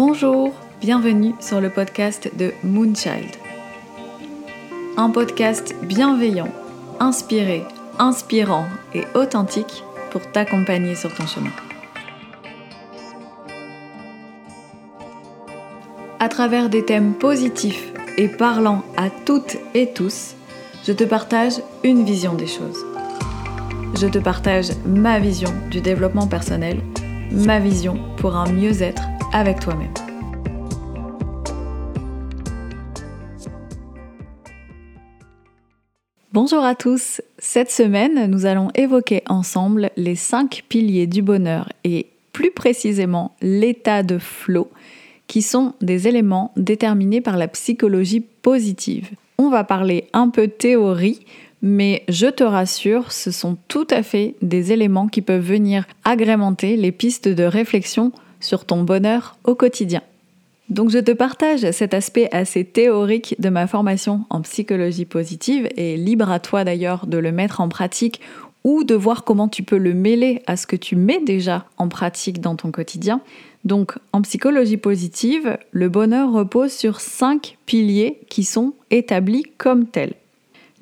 Bonjour, bienvenue sur le podcast de Moonchild. Un podcast bienveillant, inspiré, inspirant et authentique pour t'accompagner sur ton chemin. À travers des thèmes positifs et parlant à toutes et tous, je te partage une vision des choses. Je te partage ma vision du développement personnel, ma vision pour un mieux-être avec toi-même. Bonjour à tous, cette semaine nous allons évoquer ensemble les cinq piliers du bonheur et plus précisément l'état de flow qui sont des éléments déterminés par la psychologie positive. On va parler un peu théorie, mais je te rassure, ce sont tout à fait des éléments qui peuvent venir agrémenter les pistes de réflexion sur ton bonheur au quotidien. Donc je te partage cet aspect assez théorique de ma formation en psychologie positive et libre à toi d'ailleurs de le mettre en pratique ou de voir comment tu peux le mêler à ce que tu mets déjà en pratique dans ton quotidien. Donc en psychologie positive, le bonheur repose sur cinq piliers qui sont établis comme tels.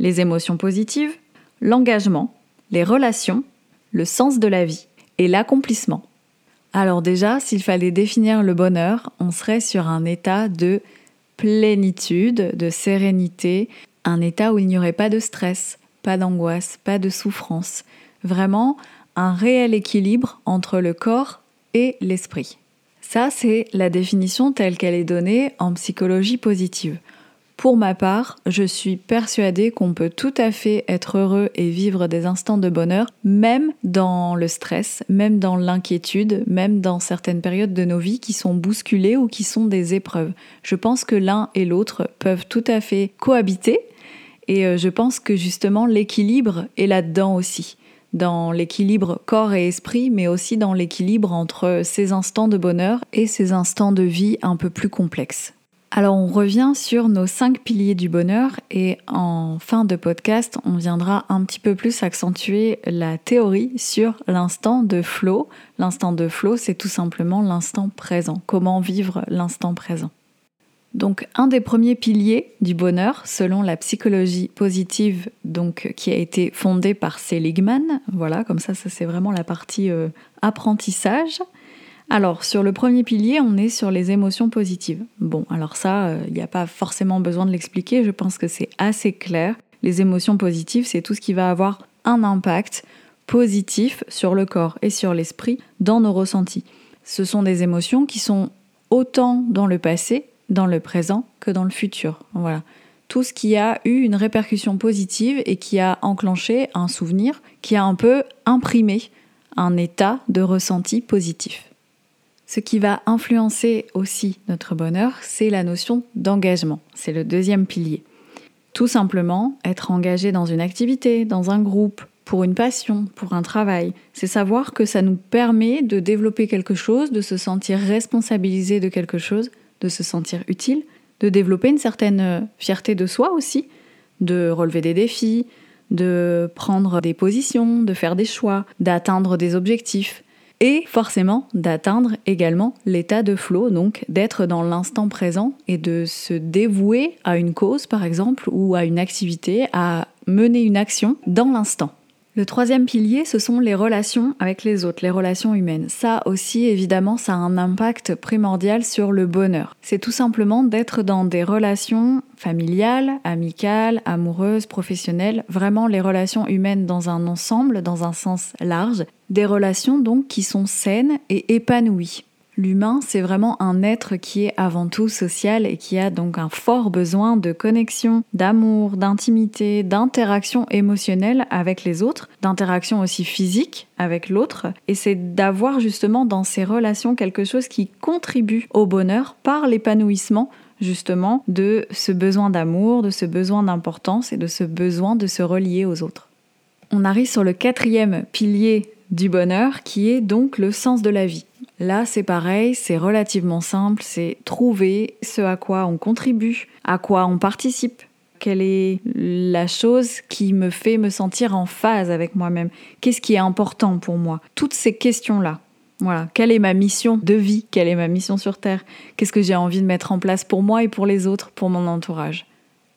Les émotions positives, l'engagement, les relations, le sens de la vie et l'accomplissement. Alors déjà, s'il fallait définir le bonheur, on serait sur un état de plénitude, de sérénité, un état où il n'y aurait pas de stress, pas d'angoisse, pas de souffrance. Vraiment un réel équilibre entre le corps et l'esprit. Ça, c'est la définition telle qu'elle est donnée en psychologie positive. Pour ma part, je suis persuadée qu'on peut tout à fait être heureux et vivre des instants de bonheur, même dans le stress, même dans l'inquiétude, même dans certaines périodes de nos vies qui sont bousculées ou qui sont des épreuves. Je pense que l'un et l'autre peuvent tout à fait cohabiter et euh, je pense que justement l'équilibre est là-dedans aussi dans l'équilibre corps et esprit, mais aussi dans l'équilibre entre ces instants de bonheur et ces instants de vie un peu plus complexes. Alors on revient sur nos cinq piliers du bonheur et en fin de podcast, on viendra un petit peu plus accentuer la théorie sur l'instant de flow. L'instant de flow, c'est tout simplement l'instant présent. Comment vivre l'instant présent. Donc un des premiers piliers du bonheur, selon la psychologie positive, donc qui a été fondée par Seligman, voilà, comme ça, ça c'est vraiment la partie euh, apprentissage. Alors, sur le premier pilier, on est sur les émotions positives. Bon, alors ça, il euh, n'y a pas forcément besoin de l'expliquer, je pense que c'est assez clair. Les émotions positives, c'est tout ce qui va avoir un impact positif sur le corps et sur l'esprit dans nos ressentis. Ce sont des émotions qui sont autant dans le passé, dans le présent que dans le futur. Voilà. Tout ce qui a eu une répercussion positive et qui a enclenché un souvenir, qui a un peu imprimé un état de ressenti positif. Ce qui va influencer aussi notre bonheur, c'est la notion d'engagement. C'est le deuxième pilier. Tout simplement, être engagé dans une activité, dans un groupe, pour une passion, pour un travail. C'est savoir que ça nous permet de développer quelque chose, de se sentir responsabilisé de quelque chose, de se sentir utile, de développer une certaine fierté de soi aussi, de relever des défis, de prendre des positions, de faire des choix, d'atteindre des objectifs et forcément d'atteindre également l'état de flow, donc d'être dans l'instant présent et de se dévouer à une cause par exemple ou à une activité, à mener une action dans l'instant. Le troisième pilier, ce sont les relations avec les autres, les relations humaines. Ça aussi, évidemment, ça a un impact primordial sur le bonheur. C'est tout simplement d'être dans des relations familiales, amicales, amoureuses, professionnelles, vraiment les relations humaines dans un ensemble, dans un sens large. Des relations donc qui sont saines et épanouies. L'humain, c'est vraiment un être qui est avant tout social et qui a donc un fort besoin de connexion, d'amour, d'intimité, d'interaction émotionnelle avec les autres, d'interaction aussi physique avec l'autre. Et c'est d'avoir justement dans ces relations quelque chose qui contribue au bonheur par l'épanouissement justement de ce besoin d'amour, de ce besoin d'importance et de ce besoin de se relier aux autres. On arrive sur le quatrième pilier du bonheur qui est donc le sens de la vie. Là, c'est pareil, c'est relativement simple, c'est trouver ce à quoi on contribue, à quoi on participe, quelle est la chose qui me fait me sentir en phase avec moi-même, qu'est-ce qui est important pour moi? Toutes ces questions-là, Voilà, quelle est ma mission de vie? Quelle est ma mission sur Terre? Qu'est-ce que j'ai envie de mettre en place pour moi et pour les autres, pour mon entourage?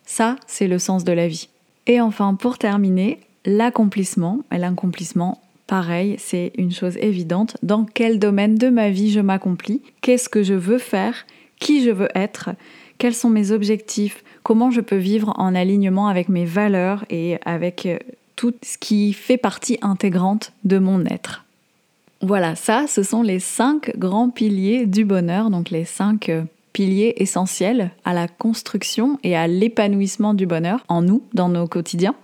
Ça, c'est le sens de la vie. Et enfin, pour terminer, l'accomplissement. Et l'accomplissement, pareil, c'est une chose évidente. Dans quel domaine de ma vie je m'accomplis? Qu'est-ce que je veux faire? Qui je veux être? Quels sont mes objectifs? Comment je peux vivre en alignement avec mes valeurs et avec euh, tout ce qui fait partie intégrante de mon être? Voilà, ça, ce sont les cinq grands piliers du bonheur, donc les cinq euh, piliers essentiels à la construction et à l'épanouissement du bonheur en nous, dans nos quotidiens.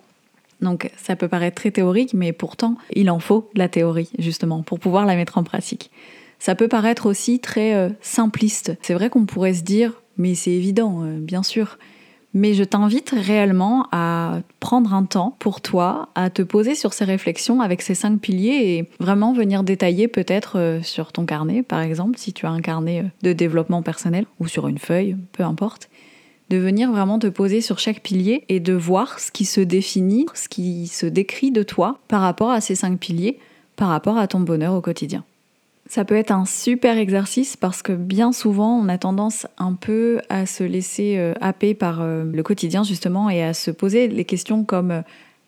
Donc ça peut paraître très théorique, mais pourtant, il en faut de la théorie, justement, pour pouvoir la mettre en pratique. Ça peut paraître aussi très euh, simpliste. C'est vrai qu'on pourrait se dire, mais c'est évident, euh, bien sûr. Mais je t'invite réellement à prendre un temps pour toi, à te poser sur ces réflexions avec ces cinq piliers et vraiment venir détailler peut-être euh, sur ton carnet, par exemple, si tu as un carnet de développement personnel ou sur une feuille, peu importe de venir vraiment te poser sur chaque pilier et de voir ce qui se définit, ce qui se décrit de toi par rapport à ces cinq piliers, par rapport à ton bonheur au quotidien. Ça peut être un super exercice parce que bien souvent on a tendance un peu à se laisser euh, happer par euh, le quotidien justement et à se poser les questions comme euh,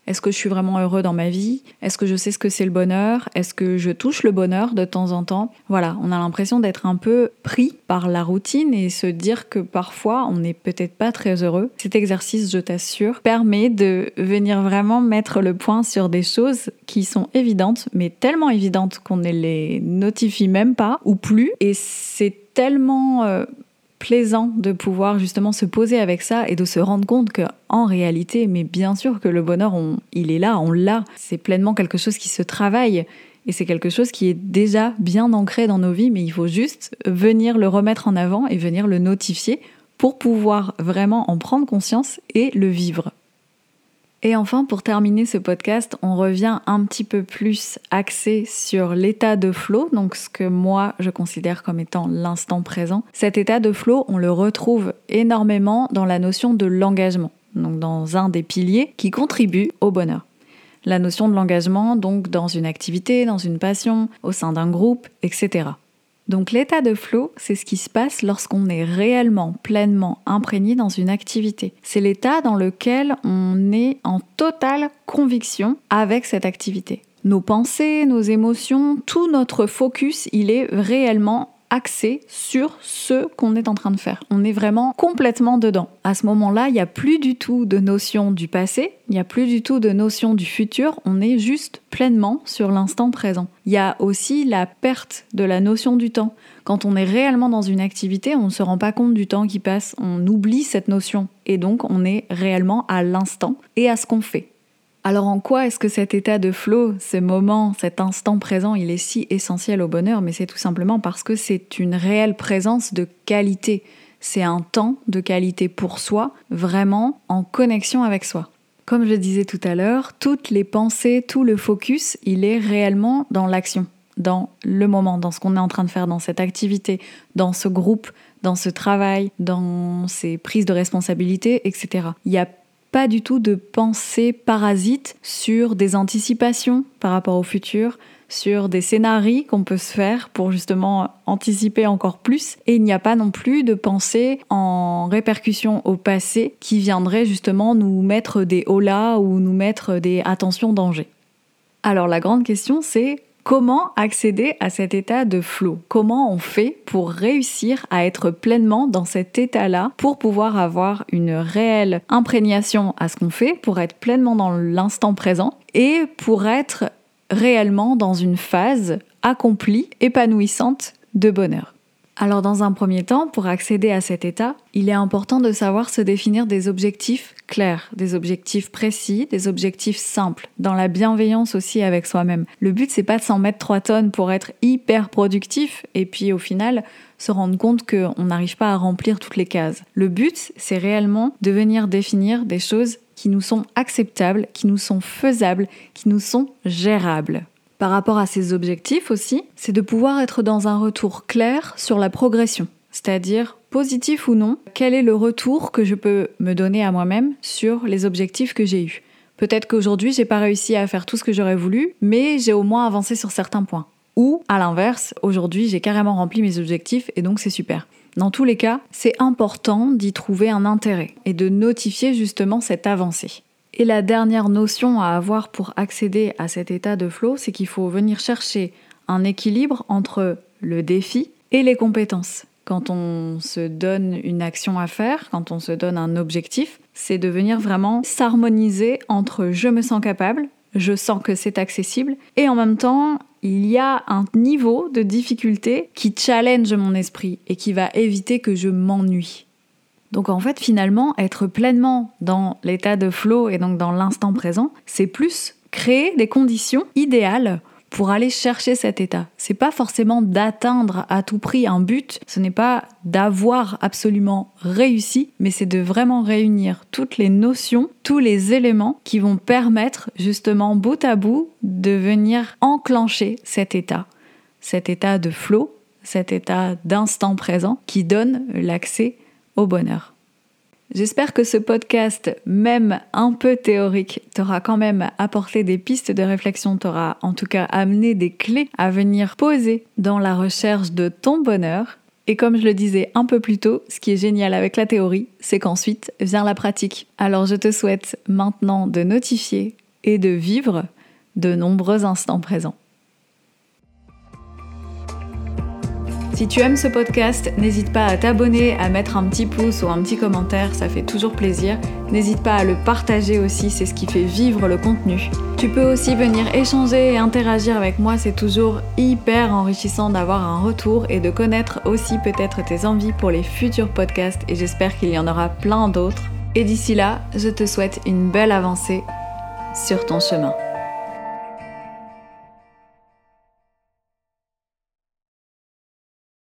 est-ce que je suis vraiment heureux dans ma vie? Est-ce que je sais ce que c'est le bonheur? Est-ce que je touche le bonheur de temps en temps? Voilà, on a l'impression d'être un peu pris par la routine et se dire que parfois on n'est peut-être pas très heureux. Cet exercice, je t'assure, permet de venir vraiment mettre le point sur des choses qui sont évidentes, mais tellement évidentes qu'on ne les notifie même pas ou plus. Et c'est tellement euh, plaisant de pouvoir justement se poser avec ça et de se rendre compte que en réalité, mais bien sûr que le bonheur, il est là, on l'a. C'est pleinement quelque chose qui se travaille et c'est quelque chose qui est déjà bien ancré dans nos vies, mais il faut juste venir le remettre en avant et venir le notifier pour pouvoir vraiment en prendre conscience et le vivre. Et enfin, pour terminer ce podcast, on revient un petit peu plus axé sur l'état de flow, donc ce que moi je considère comme étant l'instant présent. Cet état de flow, on le retrouve énormément dans la notion de l'engagement, donc dans un des piliers qui contribue au bonheur. La notion de l'engagement, donc dans une activité, dans une passion, au sein d'un groupe, etc. Donc l'état de flow, c'est ce qui se passe lorsqu'on est réellement, pleinement imprégné dans une activité. C'est l'état dans lequel on est en totale conviction avec cette activité. Nos pensées, nos émotions, tout notre focus, il est réellement axé sur ce qu'on est en train de faire. On est vraiment complètement dedans. À ce moment-là, il n'y a plus du tout de notion du passé, il n'y a plus du tout de notion du futur, on est juste pleinement sur l'instant présent. Il y a aussi la perte de la notion du temps. Quand on est réellement dans une activité, on ne se rend pas compte du temps qui passe, on oublie cette notion et donc on est réellement à l'instant et à ce qu'on fait. Alors en quoi est-ce que cet état de flow, ce moment, cet instant présent, il est si essentiel au bonheur? Mais c'est tout simplement parce que c'est une réelle présence de qualité. C'est un temps de qualité pour soi, vraiment en connexion avec soi. Comme je disais tout à l'heure, toutes les pensées, tout le focus, il est réellement dans l'action, dans le moment, dans ce qu'on est en train de faire, dans cette activité, dans ce groupe, dans ce travail, dans ces prises de responsabilité, etc. Il a pas du tout de pensée parasite sur des anticipations par rapport au futur, sur des scénarios qu'on peut se faire pour justement anticiper encore plus. Et il n'y a pas non plus de pensée en répercussion au passé qui viendrait justement nous mettre des holas ou nous mettre des attention danger. Alors la grande question c'est Comment accéder à cet état de flow? Comment on fait pour réussir à être pleinement dans cet état-là pour pouvoir avoir une réelle imprégnation à ce qu'on fait, pour être pleinement dans l'instant présent et pour être réellement dans une phase accomplie, épanouissante de bonheur? Alors dans un premier temps, pour accéder à cet état, il est important de savoir se définir des objectifs clairs, des objectifs précis, des objectifs simples, dans la bienveillance aussi avec soi-même. Le but c'est pas de s'en mettre 3 tonnes pour être hyper productif et puis au final se rendre compte qu'on n'arrive pas à remplir toutes les cases. Le but c'est réellement de venir définir des choses qui nous sont acceptables, qui nous sont faisables, qui nous sont gérables par rapport à ces objectifs aussi, c'est de pouvoir être dans un retour clair sur la progression. C'est-à-dire, positif ou non, quel est le retour que je peux me donner à moi-même sur les objectifs que j'ai eus? Peut-être qu'aujourd'hui, j'ai pas réussi à faire tout ce que j'aurais voulu, mais j'ai au moins avancé sur certains points. Ou à l'inverse, aujourd'hui j'ai carrément rempli mes objectifs et donc c'est super. Dans tous les cas, c'est important d'y trouver un intérêt et de notifier justement cette avancée. Et la dernière notion à avoir pour accéder à cet état de flow, c'est qu'il faut venir chercher un équilibre entre le défi et les compétences. Quand on se donne une action à faire, quand on se donne un objectif, c'est de venir vraiment s'harmoniser entre je me sens capable, je sens que c'est accessible, et en même temps, il y a un niveau de difficulté qui challenge mon esprit et qui va éviter que je m'ennuie. Donc en fait, finalement, être pleinement dans l'état de flow et donc dans l'instant présent, c'est plus créer des conditions idéales pour aller chercher cet état. C'est pas forcément d'atteindre à tout prix un but, ce n'est pas d'avoir absolument réussi, mais c'est de vraiment réunir toutes les notions, tous les éléments qui vont permettre justement bout à bout de venir enclencher cet état, cet état de flow, cet état d'instant présent qui donne l'accès bonheur. J'espère que ce podcast, même un peu théorique, t'aura quand même apporté des pistes de réflexion, t'aura en tout cas amené des clés à venir poser dans la recherche de ton bonheur. Et comme je le disais un peu plus tôt, ce qui est génial avec la théorie, c'est qu'ensuite vient la pratique. Alors je te souhaite maintenant de notifier et de vivre de nombreux instants présents. Si tu aimes ce podcast, n'hésite pas à t'abonner, à mettre un petit pouce ou un petit commentaire, ça fait toujours plaisir. N'hésite pas à le partager aussi, c'est ce qui fait vivre le contenu. Tu peux aussi venir échanger et interagir avec moi, c'est toujours hyper enrichissant d'avoir un retour et de connaître aussi peut-être tes envies pour les futurs podcasts et j'espère qu'il y en aura plein d'autres. Et d'ici là, je te souhaite une belle avancée sur ton chemin.